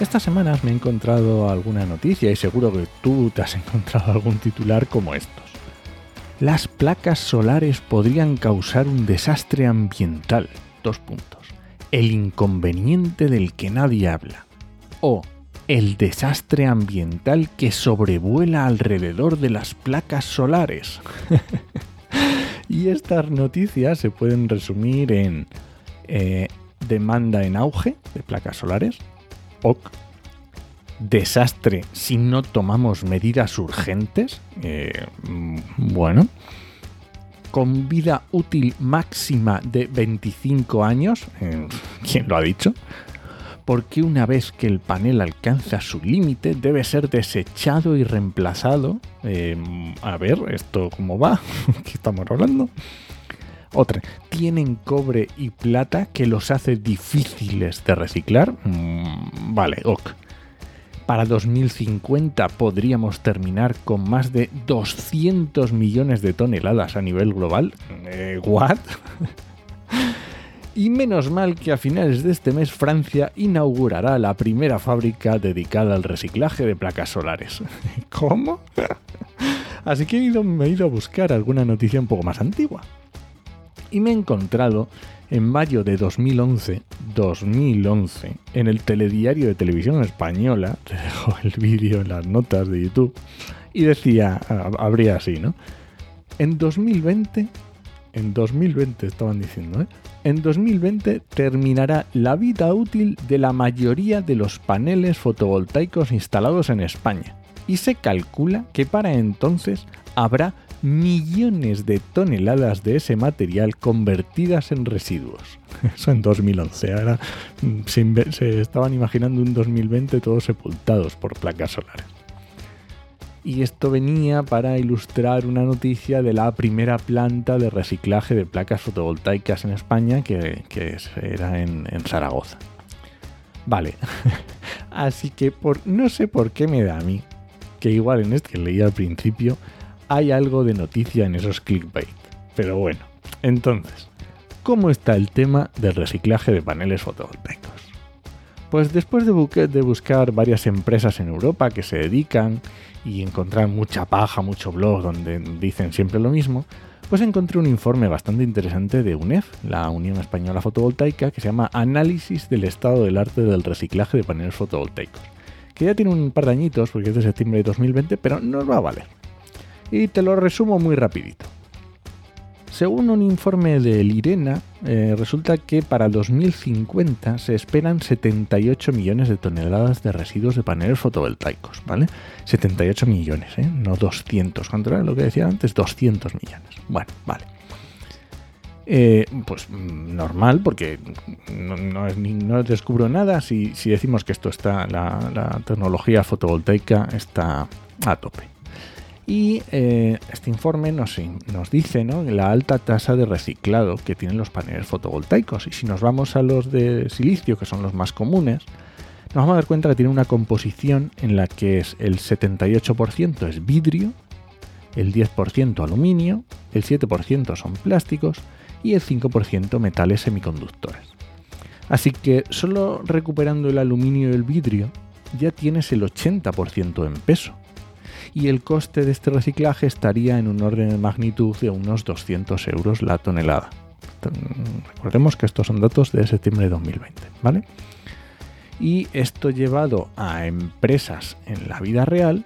Estas semanas me he encontrado alguna noticia y seguro que tú te has encontrado algún titular como estos. Las placas solares podrían causar un desastre ambiental. Dos puntos. El inconveniente del que nadie habla. O el desastre ambiental que sobrevuela alrededor de las placas solares. y estas noticias se pueden resumir en eh, demanda en auge de placas solares, ok. Desastre si no tomamos medidas urgentes. Eh, bueno. Con vida útil máxima de 25 años. Eh, ¿Quién lo ha dicho? Porque una vez que el panel alcanza su límite debe ser desechado y reemplazado. Eh, a ver, ¿esto cómo va? ¿Qué estamos hablando? Otra, tienen cobre y plata que los hace difíciles de reciclar. Mm, vale, ok. Para 2050 podríamos terminar con más de 200 millones de toneladas a nivel global. Eh, ¿What? y menos mal que a finales de este mes Francia inaugurará la primera fábrica dedicada al reciclaje de placas solares. ¿Cómo? Así que he ido, me he ido a buscar alguna noticia un poco más antigua y me he encontrado en mayo de 2011, 2011, en el telediario de televisión española, te dejo el vídeo en las notas de YouTube, y decía, habría así, ¿no? En 2020, en 2020 estaban diciendo, ¿eh? En 2020 terminará la vida útil de la mayoría de los paneles fotovoltaicos instalados en España. Y se calcula que para entonces habrá millones de toneladas de ese material convertidas en residuos. Eso en 2011. Ahora mm, se, estaban imaginando un 2020 todos sepultados por placas solares. Y esto venía para ilustrar una noticia de la primera planta de reciclaje de placas fotovoltaicas en España, que, era en, en Zaragoza. Vale, así que por, no sé por qué me da a mí, que igual en este que leí al principio, hay algo de noticia en esos clickbait. Pero bueno, entonces, ¿cómo está el tema del reciclaje de paneles fotovoltaicos? Pues después de, buscar varias empresas en Europa que se dedican y encontrar mucha paja, mucho blog donde dicen siempre lo mismo, pues encontré un informe bastante interesante de UNEF, la Unión Española Fotovoltaica, que se llama Análisis del estado del arte del reciclaje de paneles fotovoltaicos, que ya tiene un par de añitos porque es de septiembre de 2020, pero nos va a valer y te lo resumo muy rapidito. Según un informe de IRENA, eh, resulta que para 2050 se esperan 78 millones de toneladas de residuos de paneles fotovoltaicos, ¿vale? 78 millones, ¿eh? No 200. ¿Cuánto era lo que decía antes? 200 millones. Bueno, vale. Eh, pues mm, normal, porque no, descubro nada si, decimos que esto está, la tecnología fotovoltaica está a tope. Y eh, este informe nos, dice la alta tasa de reciclado que tienen los paneles fotovoltaicos. Y si nos vamos a los de silicio, que son los más comunes, nos vamos a dar cuenta que tiene una composición en la que es el 78% es vidrio, el 10% aluminio, el 7% son plásticos y el 5% metales semiconductores. Así que solo recuperando el aluminio y el vidrio ya tienes el 80% en peso y el coste de este reciclaje estaría en un orden de magnitud de unos 200 euros la tonelada. Recordemos que estos son datos de septiembre de 2020, ¿vale? Y esto llevado a empresas en la vida real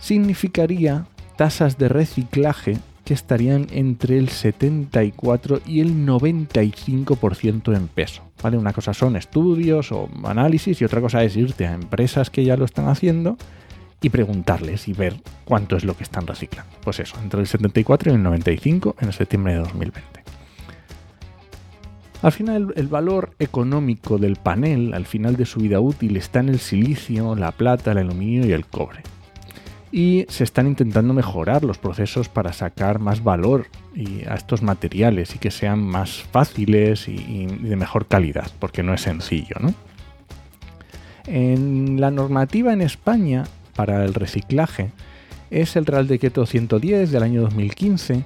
significaría tasas de reciclaje que estarían entre el 74 y el 95% en peso. ¿vale? Una cosa son estudios o análisis y otra cosa es irte a empresas que ya lo están haciendo y preguntarles y ver cuánto es lo que están reciclando. Pues eso, entre el 74 y el 95 en septiembre de 2020. Al final, el valor económico del panel, al final de su vida útil, está en el silicio, la plata, el aluminio y el cobre. Y se están intentando mejorar los procesos para sacar más valor a estos materiales y que sean más fáciles y, de mejor calidad, porque no es sencillo, ¿no? En la normativa en España para el reciclaje es el Real Decreto 110 del año 2015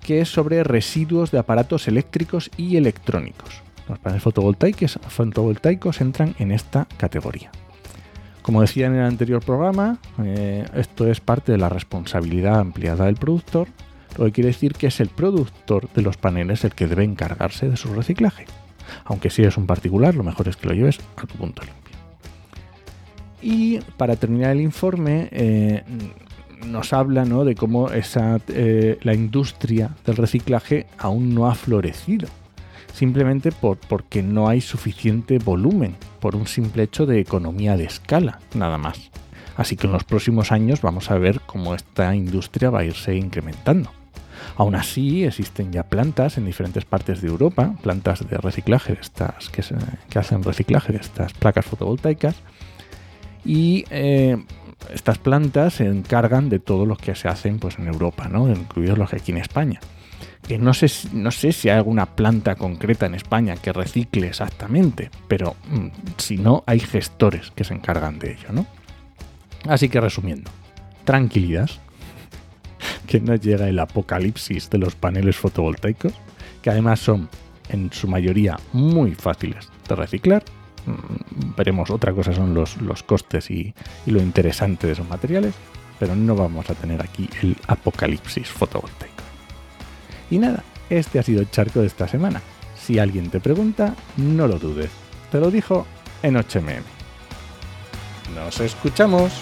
que es sobre residuos de aparatos eléctricos y electrónicos. Los paneles fotovoltaicos, entran en esta categoría. Como decía en el anterior programa, eh, esto es parte de la responsabilidad ampliada del productor, lo que quiere decir que es el productor de los paneles el que debe encargarse de su reciclaje. Aunque si eres un particular, lo mejor es que lo lleves a tu punto limpio. Y para terminar el informe, eh, nos habla de cómo esa, eh, la industria del reciclaje aún no ha florecido, simplemente por, porque no hay suficiente volumen, por un simple hecho de economía de escala, nada más. Así que en los próximos años vamos a ver cómo esta industria va a irse incrementando. Aún así, existen ya plantas en diferentes partes de Europa, plantas de reciclaje de estas, que, hacen reciclaje de estas placas fotovoltaicas. Y eh, estas plantas se encargan de todo lo que se hacen pues, en Europa, ¿no? incluidos los que aquí en España. Que no sé, no sé si hay alguna planta concreta en España que recicle exactamente, pero mm, si no, hay gestores que se encargan de ello, ¿no? Así que resumiendo, tranquilidad, que no llega el apocalipsis de los paneles fotovoltaicos, que además son en su mayoría muy fáciles de reciclar veremos, otra cosa son los, costes y, lo interesante de esos materiales, pero no vamos a tener aquí el apocalipsis fotovoltaico. Y nada, este ha sido el charco de esta semana. Si alguien te pregunta, no lo dudes. Te lo dijo en 8mm. Nos escuchamos.